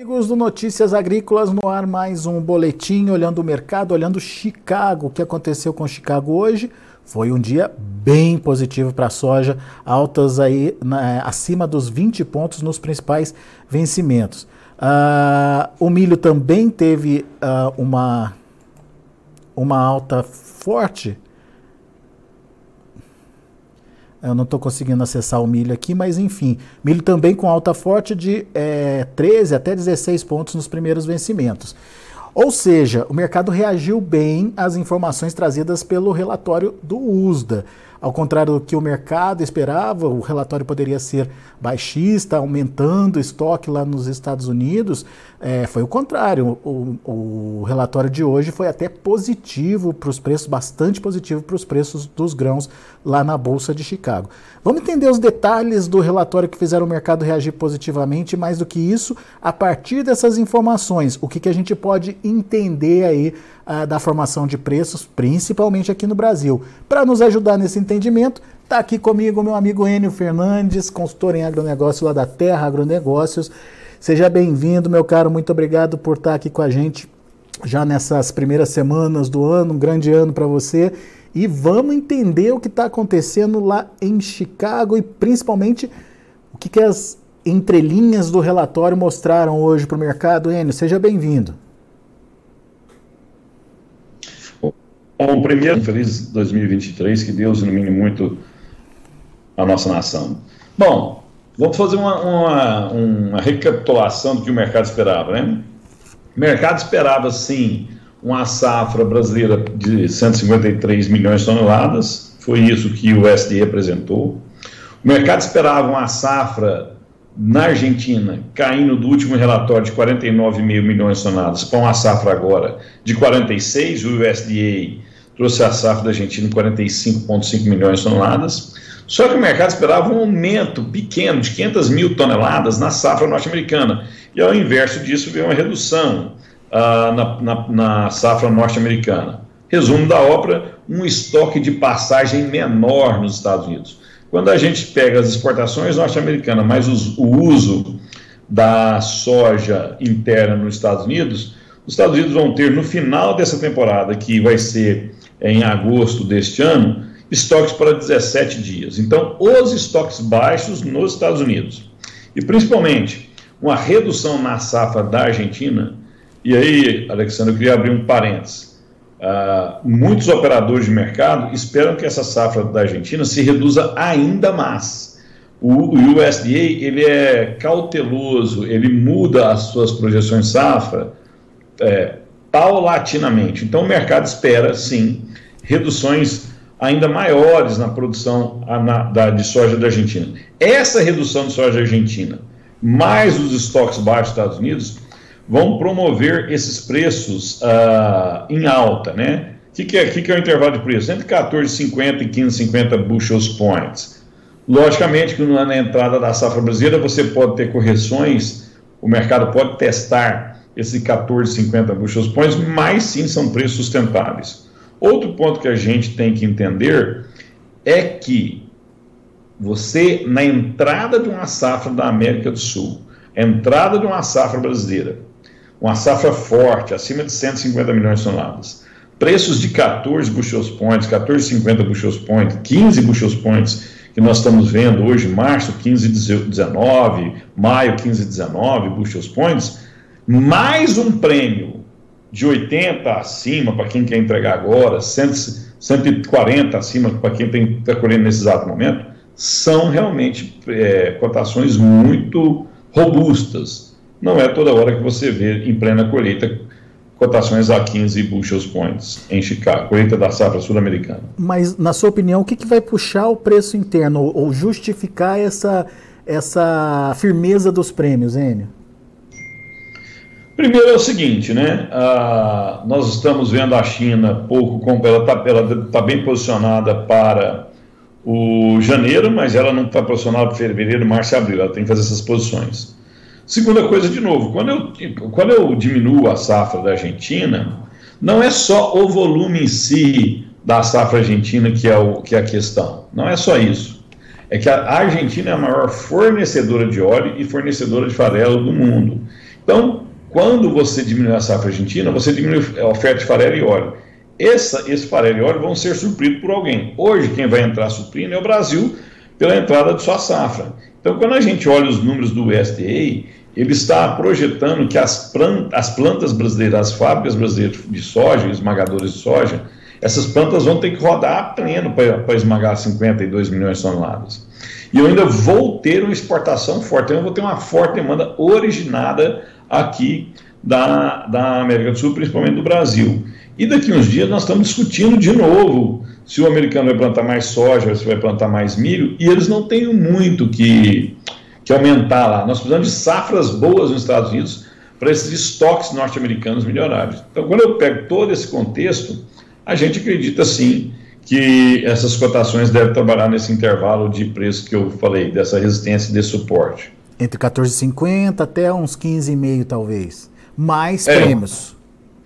Amigos do Notícias Agrícolas, no ar mais um boletim olhando o mercado, olhando Chicago. O que aconteceu com Chicago hoje? Foi um dia bem positivo para a soja, altas aí na, acima dos 20 pontos nos principais vencimentos. Uh, o milho também teve uh, uma, uma alta forte, eu não estou conseguindo acessar o milho aqui, mas enfim. Milho também com alta forte de é, 13 até 16 pontos nos primeiros vencimentos. Ou seja, o mercado reagiu bem às informações trazidas pelo relatório do USDA. Ao contrário do que o mercado esperava, o relatório poderia ser baixista, aumentando o estoque lá nos Estados Unidos. É, foi o contrário. O, o, relatório de hoje foi até positivo para os preços, bastante positivo para os preços dos grãos lá na Bolsa de Chicago. Vamos entender os detalhes do relatório que fizeram o mercado reagir positivamente. Mais do que isso, a partir dessas informações, o que, que a gente pode entender aí uh, da formação de preços, principalmente aqui no Brasil. Para nos ajudar nesse entendimento, está aqui comigo meu amigo Enio Fernandes, consultor em agronegócio lá da Terra Agronegócios. Seja bem-vindo, meu caro, muito obrigado por estar aqui com a gente já nessas primeiras semanas do ano, um grande ano para você. E vamos entender o que está acontecendo lá em Chicago e principalmente o que, que as entrelinhas do relatório mostraram hoje para o mercado. Enio, seja bem-vindo. Bom, primeiro, feliz 2023, que Deus ilumine muito a nossa nação. Bom, vamos fazer uma, uma, uma recapitulação do que o mercado esperava, né? O mercado esperava, sim, uma safra brasileira de 153 milhões de toneladas, foi isso que o SD apresentou. O mercado esperava uma safra na Argentina, caindo do último relatório de 49,5 milhões de toneladas para uma safra agora de 46, o USDA trouxe a safra da Argentina em 45,5 milhões de toneladas. Só que o mercado esperava um aumento pequeno de 500 mil toneladas na safra norte-americana. E ao inverso disso, veio uma redução uh, na, na, na safra norte-americana. Resumo da obra: um estoque de passagem menor nos Estados Unidos. Quando a gente pega as exportações norte-americanas, mais os, o uso da soja interna nos Estados Unidos, os Estados Unidos vão ter no final dessa temporada, que vai ser em agosto deste ano, estoques para 17 dias. Então, os estoques baixos nos Estados Unidos. E principalmente, uma redução na safra da Argentina. E aí, Alexandre, eu queria abrir um parênteses. Uh, muitos operadores de mercado esperam que essa safra da Argentina se reduza ainda mais. O, o USDA ele é cauteloso, ele muda as suas projeções safra é, paulatinamente. Então, o mercado espera, sim, reduções ainda maiores na produção da, de soja da Argentina. Essa redução de soja argentina, mais os estoques baixos dos Estados Unidos, vão promover esses preços uh, em alta, né? O que, que, é, que, que é o intervalo de preço? Entre 14,50 e 15,50 bushels points. Logicamente que na entrada da safra brasileira você pode ter correções, o mercado pode testar esse 14,50 bushels points, mas sim são preços sustentáveis. Outro ponto que a gente tem que entender é que você, na entrada de uma safra da América do Sul, entrada de uma safra brasileira, uma safra forte, acima de 150 milhões de toneladas. Preços de 14 bushels points, 14,50 bushels points, 15 bushels points que nós estamos vendo hoje, março 15,19, maio 15,19 bushels points, mais um prêmio de 80 acima para quem quer entregar agora, 140 acima para quem está colhendo nesse exato momento, são realmente é, cotações muito robustas não é toda hora que você vê em plena colheita cotações a 15 bushels points em Chicago, colheita da safra sul-americana. Mas, na sua opinião, o que, que vai puxar o preço interno ou justificar essa, essa firmeza dos prêmios, Enio? Primeiro é o seguinte, né? Ah, nós estamos vendo a China pouco, ela está tá bem posicionada para o janeiro, mas ela não está posicionada para fevereiro, março e abril. Ela tem que fazer essas posições. Segunda coisa, de novo, quando eu, quando eu diminuo a safra da Argentina, não é só o volume em si da safra argentina que é, o, que é a questão. Não é só isso. É que a Argentina é a maior fornecedora de óleo e fornecedora de farelo do mundo. Então, quando você diminui a safra argentina, você diminui a oferta de farelo e óleo. Essa, esse farelo e óleo vão ser supridos por alguém. Hoje, quem vai entrar suprindo é o Brasil pela entrada de sua safra. Então, quando a gente olha os números do USDA, ele está projetando que as, plantas, as plantas brasileiras, as fábricas brasileiras de soja, esmagadoras de soja, essas plantas vão ter que rodar a pleno para esmagar 52 milhões de toneladas. E eu ainda vou ter uma exportação forte, eu vou ter uma forte demanda originada aqui da, da América do Sul, principalmente do Brasil. E daqui uns dias nós estamos discutindo de novo se o americano vai plantar mais soja, se vai plantar mais milho, e eles não têm muito que, que aumentar lá. Nós precisamos de safras boas nos Estados Unidos para esses estoques norte-americanos melhorarem. Então, quando eu pego todo esse contexto, a gente acredita sim que essas cotações devem trabalhar nesse intervalo de preço que eu falei, dessa resistência e desse suporte. Entre 14,50 até uns 15,5 talvez. Mais é, prêmios.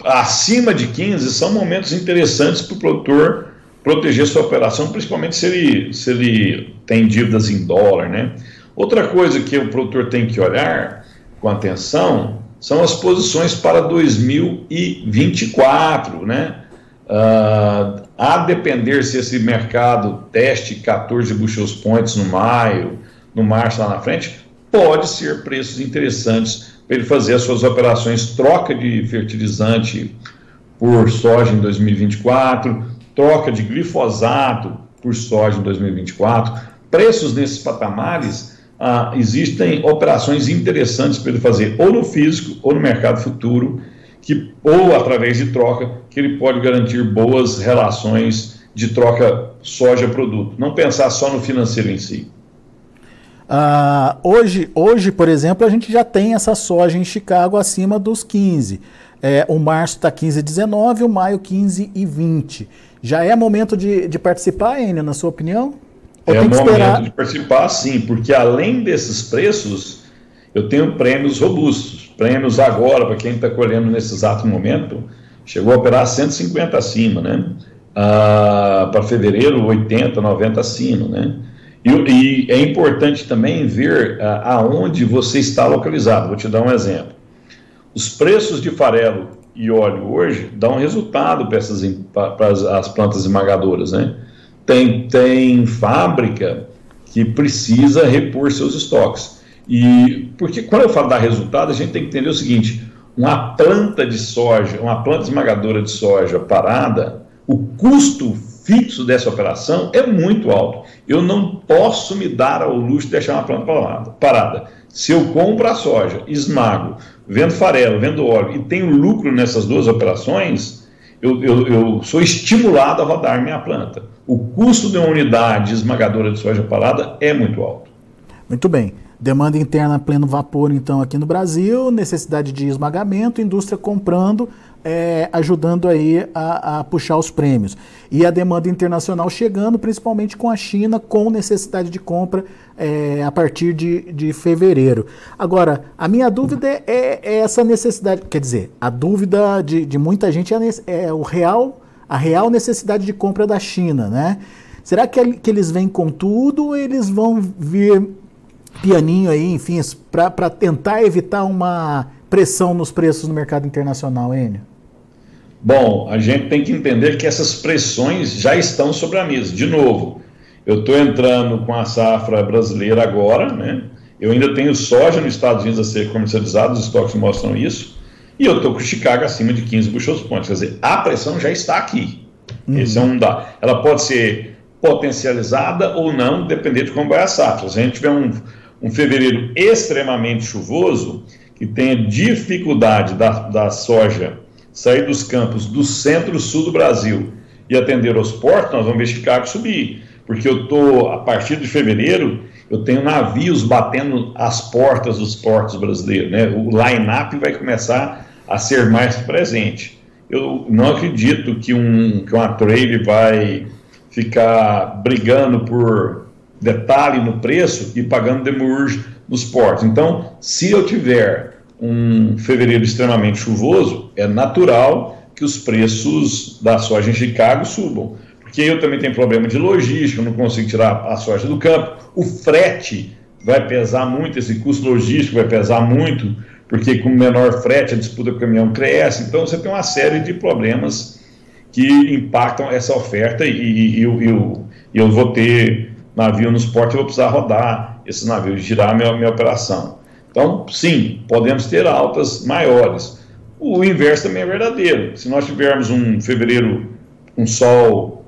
Acima de 15 são momentos interessantes para o produtor proteger sua operação, principalmente se ele, se ele tem dívidas em dólar, né? Outra coisa que o produtor tem que olhar com atenção são as posições para 2024, né? Uh, a depender se esse mercado teste 14 bushels points no maio, no março lá na frente, pode ser preços interessantes para ele fazer as suas operações troca de fertilizante por soja em 2024, troca de glifosato por soja em 2024. Preços nesses patamares, ah, existem operações interessantes para ele fazer ou no físico ou no mercado futuro que, ou através de troca, que ele pode garantir boas relações de troca soja-produto. Não pensar só no financeiro em si. Uh, hoje, hoje, por exemplo, a gente já tem essa soja em Chicago acima dos 15. É, o março está 15,19, o maio 15,20. Já é momento de, de participar, Enio, na sua opinião? Ou é momento esperar... de participar, sim, porque além desses preços, eu tenho prêmios robustos prêmios agora, para quem está colhendo nesse exato momento, chegou a operar 150 acima, né? Ah, para fevereiro, 80, 90 acima, né? E, e é importante também ver ah, aonde você está localizado. Vou te dar um exemplo. Os preços de farelo e óleo hoje dão resultado para, essas, para as plantas esmagadoras, né? Tem, tem fábrica que precisa repor seus estoques. E porque quando eu falo dar resultado, a gente tem que entender o seguinte: uma planta de soja, uma planta esmagadora de soja parada, o custo fixo dessa operação é muito alto. Eu não posso me dar ao luxo de deixar uma planta parada. Se eu compro a soja, esmago, vendo farelo, vendo óleo e tenho lucro nessas duas operações, eu, eu, eu, sou estimulado a rodar minha planta. O custo de uma unidade esmagadora de soja parada é muito alto. Muito bem. Demanda interna pleno vapor, então, aqui no Brasil, necessidade de esmagamento, indústria comprando, é, ajudando aí a, a, puxar os prêmios. E a demanda internacional chegando, principalmente com a China, com necessidade de compra é, a partir de, de fevereiro. Agora, a minha dúvida é, é, essa necessidade, quer dizer, a dúvida de, de muita gente é, é o real, a real necessidade de compra da China, né? Será que, que eles vêm com tudo ou eles vão vir pianinho aí, enfim, para tentar evitar uma pressão nos preços no mercado internacional, Enio? Bom, a gente tem que entender que essas pressões já estão sobre a mesa. De novo, eu estou entrando com a safra brasileira agora, né? Eu ainda tenho soja nos Estados Unidos a ser comercializado, os estoques mostram isso. E eu estou com Chicago acima de 15 bushels pontos. Quer dizer, a pressão já está aqui. Uhum. Esse é um dado. Ela pode ser potencializada ou não, dependendo de como vai a safra. Se a gente tiver um, um fevereiro extremamente chuvoso, que tenha dificuldade da, da soja sair dos campos do centro-sul do Brasil e atender aos portos, nós vamos ver Chicago subir. Porque eu estou, a partir de fevereiro, eu tenho navios batendo as portas dos portos brasileiros. Né? O line-up vai começar a ser mais presente. Eu não acredito que, um, que uma trade vai ficar brigando por detalhe no preço e pagando demurge nos portos. Então, se eu tiver um fevereiro extremamente chuvoso, é natural que os preços da soja em Chicago subam. Porque eu também tenho problema de logística, não consigo tirar a soja do campo. O frete vai pesar muito, esse custo logístico vai pesar muito, porque com menor frete a disputa com o caminhão cresce, então você tem uma série de problemas que impactam essa oferta e, e, e eu, eu, vou ter navio nos portos, eu vou precisar rodar esse navio, girar a minha, minha operação. Então, sim, podemos ter altas maiores. O inverso também é verdadeiro. Se nós tivermos um fevereiro com um sol,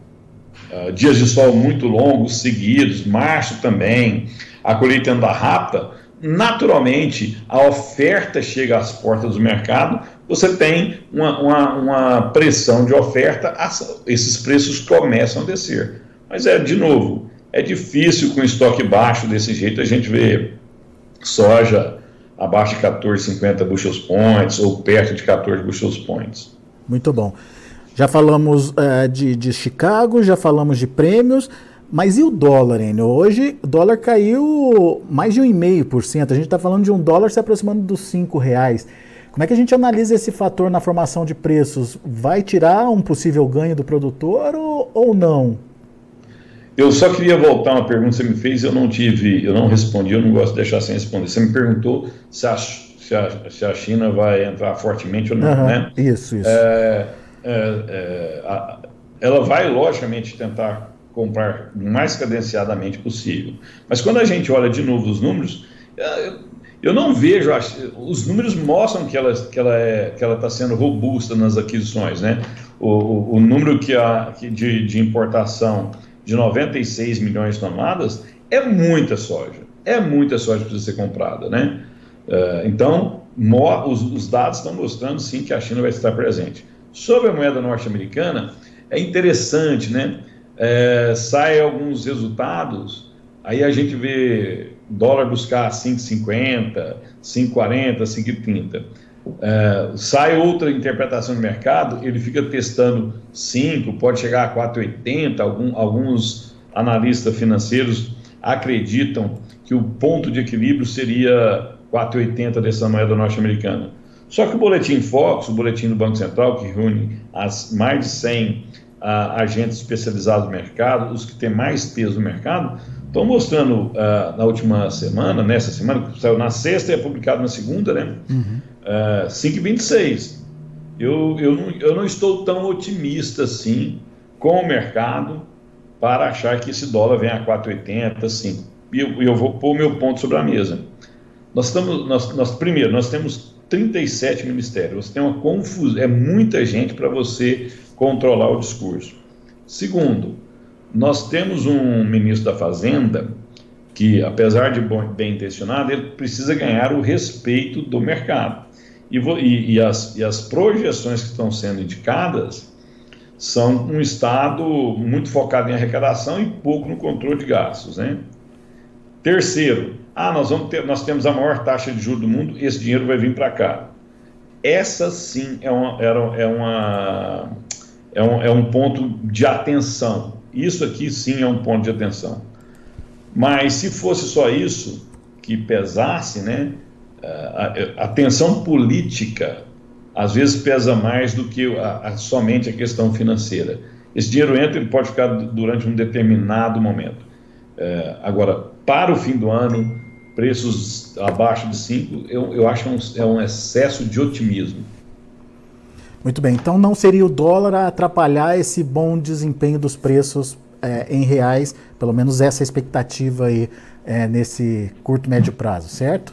uh, dias de sol muito longos seguidos, março também, a colheita anda rápida, naturalmente a oferta chega às portas do mercado, você tem uma, uma, uma pressão de oferta, esses preços começam a descer. Mas é, de novo, é difícil com estoque baixo desse jeito a gente ver soja abaixo de 14,50 bushels points ou perto de 14 bushels points. Muito bom. Já falamos uh, de, de Chicago, já falamos de prêmios. Mas e o dólar, Enio? Hoje o dólar caiu mais de 1,5%. A gente está falando de um dólar se aproximando dos 5 reais. Como é que a gente analisa esse fator na formação de preços? Vai tirar um possível ganho do produtor ou, ou não? Eu só queria voltar uma pergunta que você me fez, eu não tive, eu não respondi, eu não gosto de deixar sem responder. Você me perguntou se a, se a, se a China vai entrar fortemente ou não, uhum, né? Isso, isso. É, é, é, ela vai, logicamente, tentar comprar o mais cadenciadamente possível. Mas quando a gente olha de novo os números, é, eu não vejo, os números mostram que ela que ela é, está sendo robusta nas aquisições, né? O, o, o número que a, de, de importação de 96 milhões de toneladas é muita soja, é muita soja que precisa ser comprada, né? Uh, então, os, os dados estão mostrando sim que a China vai estar presente. Sobre a moeda norte-americana, é interessante, né? é, sai alguns resultados, aí a gente vê dólar buscar 5,50, 5,40, 5,30. É, sai outra interpretação de mercado, ele fica testando 5, pode chegar a 4,80. Algum, alguns analistas financeiros acreditam que o ponto de equilíbrio seria 4,80 dessa moeda norte-americana. Só que o boletim Fox, o boletim do Banco Central, que reúne as mais de 100 uh, agentes especializados no mercado, os que têm mais peso no mercado, estão mostrando uh, na última semana, nessa semana, que saiu na sexta e é publicado na segunda, né? Uhum. Uh, 5,26. Eu, eu, não, eu não estou tão otimista assim com o mercado para achar que esse dólar venha a 4,80, 5. E eu, eu vou pôr o meu ponto sobre a mesa. Nós estamos, nós, nós, primeiro, nós temos 37 ministérios, você tem uma confusão, é muita gente para você controlar o discurso. Segundo, nós temos um ministro da Fazenda que, apesar de bem intencionado, ele precisa ganhar o respeito do mercado. E, e, e, as, e as projeções que estão sendo indicadas são um Estado muito focado em arrecadação e pouco no controle de gastos. Né? Terceiro, ah, nós, vamos ter, nós temos a maior taxa de juros do mundo, esse dinheiro vai vir para cá. Essa sim é uma, é uma é um, é um ponto de atenção. Isso aqui sim é um ponto de atenção. Mas se fosse só isso que pesasse, né, a, a tensão política às vezes pesa mais do que a, a, somente a questão financeira. Esse dinheiro entra e pode ficar durante um determinado momento. É, agora, para o fim do ano, preços abaixo de 5, eu, eu acho um, é um excesso de otimismo. Muito bem, então não seria o dólar a atrapalhar esse bom desempenho dos preços é, em reais, pelo menos essa expectativa aí é, nesse curto médio prazo, certo?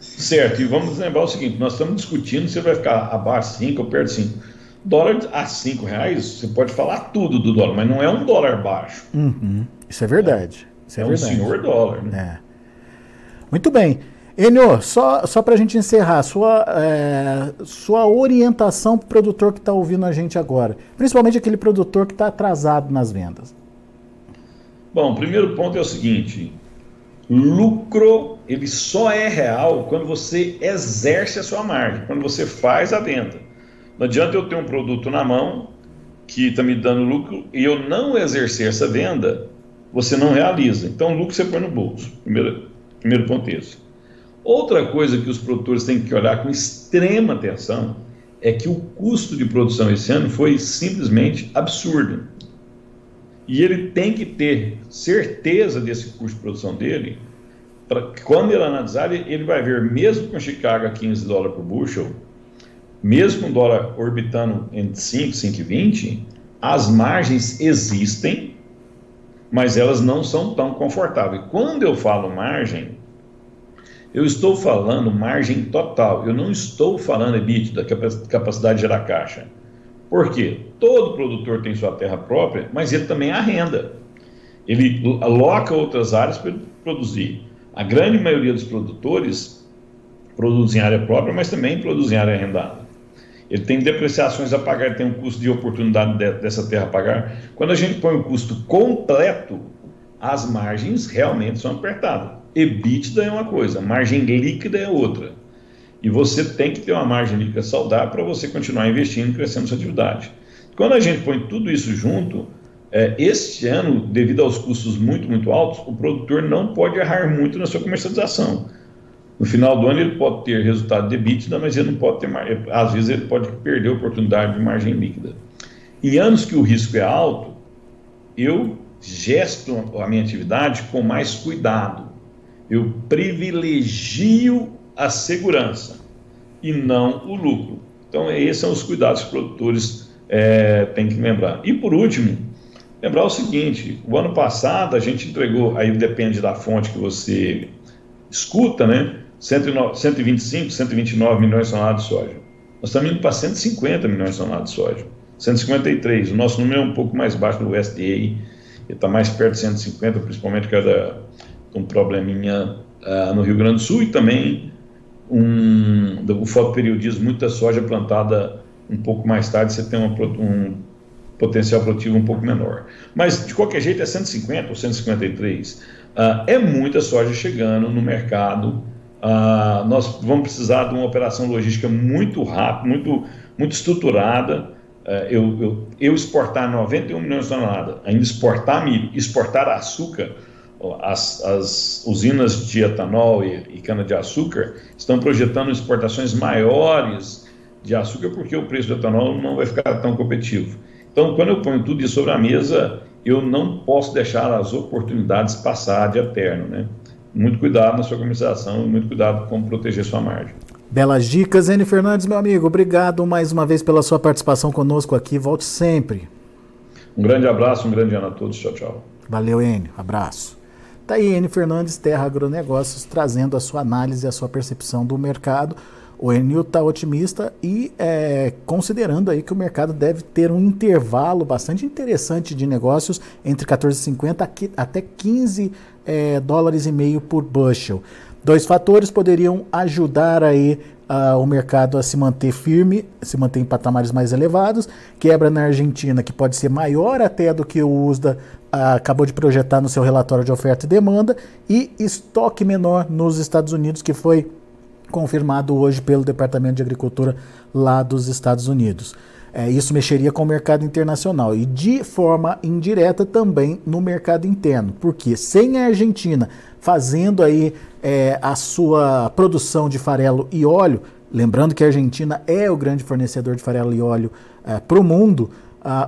Certo, e vamos lembrar o seguinte: nós estamos discutindo se vai ficar abaixo de 5 ou perto de 5. Dólar a 5 reais, você pode falar tudo do dólar, mas não é um dólar baixo. Uhum, isso é verdade. É, isso é, é verdade. um senhor dólar. Né? É. Muito bem. Enio, só, só para a gente encerrar, sua, é, sua orientação para o produtor que está ouvindo a gente agora, principalmente aquele produtor que está atrasado nas vendas. Bom, o primeiro ponto é o seguinte: lucro ele só é real quando você exerce a sua margem, quando você faz a venda. Não adianta eu ter um produto na mão que está me dando lucro e eu não exercer essa venda, você não realiza. Então, lucro você põe no bolso. Primeiro, primeiro ponto esse. Outra coisa que os produtores têm que olhar com extrema atenção é que o custo de produção esse ano foi simplesmente absurdo. E ele tem que ter certeza desse custo de produção dele pra, quando ele analisar, ele vai ver, mesmo com Chicago a 15 dólares por bushel, mesmo com o dólar orbitando entre 5 e 5,20, as margens existem, mas elas não são tão confortáveis. Quando eu falo margem, eu estou falando margem total, eu não estou falando EBITDA, capacidade de gerar caixa. Por quê? Todo produtor tem sua terra própria, mas ele também arrenda. Ele aloca outras áreas para produzir. A grande maioria dos produtores produzem área própria, mas também produzem área arrendada. Ele tem depreciações a pagar, tem um custo de oportunidade dessa terra a pagar. Quando a gente põe o custo completo, as margens realmente são apertadas. EBITDA é uma coisa, margem líquida é outra. E você tem que ter uma margem líquida saudável para você continuar investindo e crescendo sua atividade. Quando a gente põe tudo isso junto, é, este ano, devido aos custos muito, muito altos, o produtor não pode errar muito na sua comercialização. No final do ano ele pode ter resultado de EBITDA, mas ele não pode ter, às vezes ele pode perder a oportunidade de margem líquida. Em anos que o risco é alto, eu gesto a minha atividade com mais cuidado eu privilegio a segurança e não o lucro. Então, esses são os cuidados que os produtores é, têm que lembrar. E, por último, lembrar o seguinte: o ano passado a gente entregou, aí depende da fonte que você escuta, né? 125, 129 milhões de toneladas de soja. Nós estamos indo para 150 milhões de toneladas de soja. 153. O nosso número é um pouco mais baixo do USDA, ele está mais perto de 150, principalmente por causa da um probleminha uh, no Rio Grande do Sul e também um, o fotoperiodismo, muita soja plantada um pouco mais tarde, você tem uma, um potencial produtivo um pouco menor. Mas, de qualquer jeito, é 150 ou 153. Uh, ah, é muita soja chegando no mercado. Uh, nós vamos precisar de uma operação logística muito rápida, muito, muito estruturada. Uh, eu, eu, eu exportar 91 milhões de toneladas, ainda exportar milho, exportar açúcar, as, as usinas de etanol e, e cana-de-açúcar estão projetando exportações maiores de açúcar porque o preço do etanol não vai ficar tão competitivo. Então, quando eu ponho tudo isso sobre a mesa, eu não posso deixar as oportunidades passar de eterno, né? Muito cuidado na sua comercialização, muito cuidado com proteger sua margem. Belas dicas, N. Fernandes, meu amigo. Obrigado mais uma vez pela sua participação conosco aqui. Volte sempre. Um grande abraço, um grande ano a todos. Tchau, tchau. Valeu, N. Abraço. Está aí N. Fernandes, Terra Agronegócios, trazendo a sua análise, a sua percepção do mercado. O Enil está otimista e é, considerando aí que o mercado deve ter um intervalo bastante interessante de negócios entre 14,50 até 15 é, dólares e meio por bushel. Dois fatores poderiam ajudar aí uh, o mercado a se manter firme, se manter em patamares mais elevados. Quebra na Argentina, que pode ser maior até do que o USDA uh, acabou de projetar no seu relatório de oferta e demanda. E estoque menor nos Estados Unidos, que foi confirmado hoje pelo Departamento de Agricultura lá dos Estados Unidos. É, isso mexeria com o mercado internacional e de forma indireta também no mercado interno, porque sem a Argentina fazendo aí é, a sua produção de farelo e óleo, lembrando que a Argentina é o grande fornecedor de farelo e óleo é, para o mundo,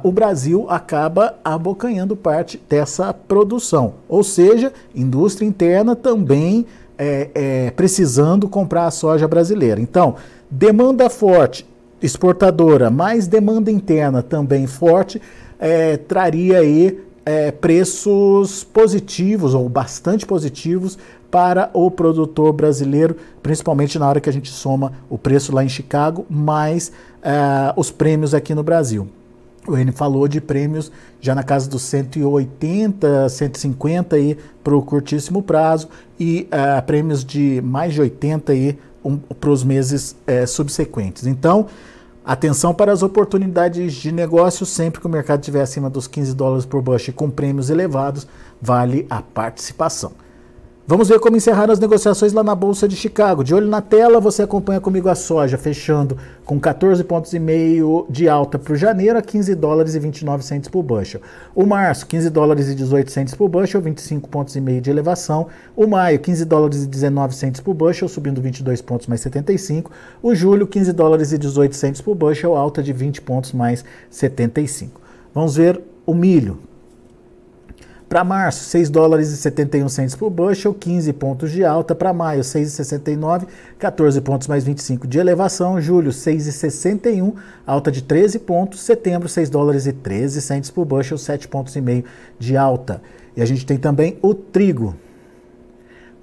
o Brasil acaba abocanhando parte dessa produção. Ou seja, indústria interna também é, é, precisando comprar a soja brasileira. Então, demanda forte, exportadora, mais demanda interna também forte, é, traria aí é, preços positivos ou bastante positivos para o produtor brasileiro, principalmente na hora que a gente soma o preço lá em Chicago mais é, os prêmios aqui no Brasil. O N falou de prêmios já na casa dos 180, 150 aí para o curtíssimo prazo e uh, prêmios de mais de 80 aí um, para os meses uh, subsequentes. Então, atenção para as oportunidades de negócio, sempre que o mercado estiver acima dos 15 dólares por bushel com prêmios elevados, vale a participação. Vamos ver como encerraram as negociações lá na Bolsa de Chicago. De olho na tela, você acompanha comigo a soja, fechando com 14 pontos e meio de alta para o janeiro a 15 dólares e 29 centos por bushel. O março, 15 dólares e 18 centos por bushel, 25 pontos e meio de elevação. O maio, 15 dólares e 19 centos por bushel, subindo 22 pontos mais 75. O julho, 15 dólares e 18 centos por bushel, alta de 20 pontos mais 75. Vamos ver o milho. Para março, 6 dólares e 71 centos por bushel, 15 pontos de alta. Para maio, 6,69, 14 pontos mais 25 de elevação. Julho, 6,61, alta de 13 pontos. Setembro, 6 dólares e 13 centos por bushel, 7 pontos e meio de alta. E a gente tem também o trigo.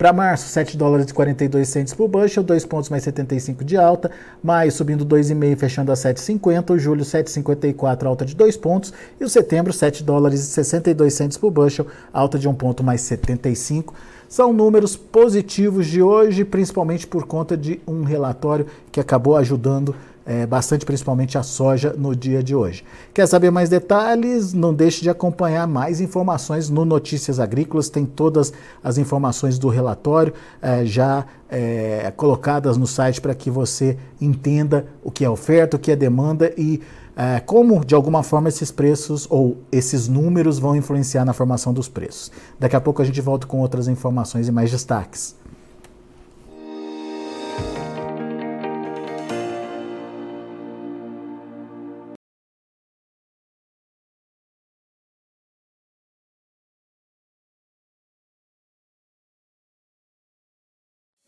Para março, 7 dólares e 42 centos por bushel, 2 pontos mais 75 de alta. Maio subindo 2,5, fechando a 7,50. O julho, 7,54, alta de 2 pontos. E o setembro, 7 dólares e 62 centos por bushel, alta de 1 ponto mais 75. São números positivos de hoje, principalmente por conta de um relatório que acabou ajudando é, bastante, principalmente a soja, no dia de hoje. Quer saber mais detalhes? Não deixe de acompanhar mais informações no Notícias Agrícolas, tem todas as informações do relatório é, já é, colocadas no site para que você entenda o que é oferta, o que é demanda e é, como, de alguma forma, esses preços ou esses números vão influenciar na formação dos preços. Daqui a pouco a gente volta com outras informações e mais destaques.